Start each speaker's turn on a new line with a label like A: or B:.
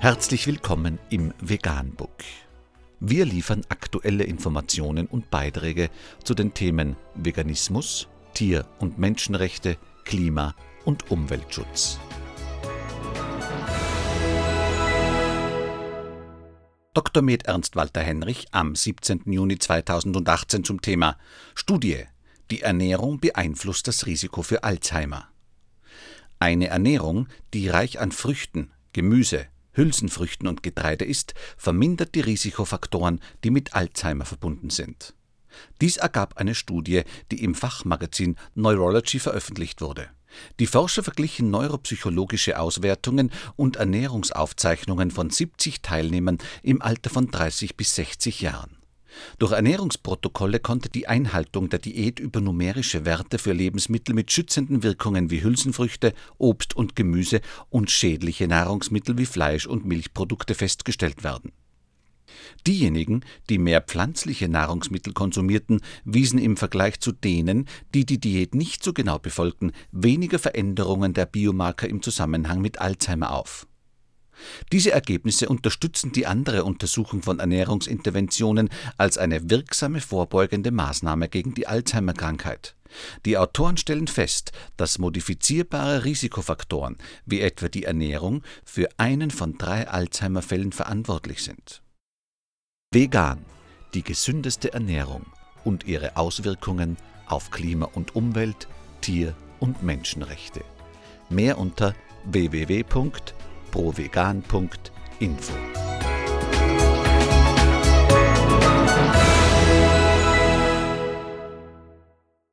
A: Herzlich willkommen im Veganbook. Wir liefern aktuelle Informationen und Beiträge zu den Themen Veganismus, Tier- und Menschenrechte, Klima- und Umweltschutz. Dr. Med Ernst Walter Henrich am 17. Juni 2018 zum Thema Studie Die Ernährung beeinflusst das Risiko für Alzheimer. Eine Ernährung, die reich an Früchten, Gemüse, Hülsenfrüchten und Getreide ist, vermindert die Risikofaktoren, die mit Alzheimer verbunden sind. Dies ergab eine Studie, die im Fachmagazin Neurology veröffentlicht wurde. Die Forscher verglichen neuropsychologische Auswertungen und Ernährungsaufzeichnungen von 70 Teilnehmern im Alter von 30 bis 60 Jahren. Durch Ernährungsprotokolle konnte die Einhaltung der Diät über numerische Werte für Lebensmittel mit schützenden Wirkungen wie Hülsenfrüchte, Obst und Gemüse und schädliche Nahrungsmittel wie Fleisch und Milchprodukte festgestellt werden. Diejenigen, die mehr pflanzliche Nahrungsmittel konsumierten, wiesen im Vergleich zu denen, die die Diät nicht so genau befolgten, weniger Veränderungen der Biomarker im Zusammenhang mit Alzheimer auf. Diese Ergebnisse unterstützen die andere Untersuchung von Ernährungsinterventionen als eine wirksame vorbeugende Maßnahme gegen die Alzheimer-Krankheit. Die Autoren stellen fest, dass modifizierbare Risikofaktoren, wie etwa die Ernährung, für einen von drei Alzheimer-Fällen verantwortlich sind. Vegan, die gesündeste Ernährung und ihre Auswirkungen auf Klima und Umwelt, Tier- und Menschenrechte. Mehr unter www provegan.info.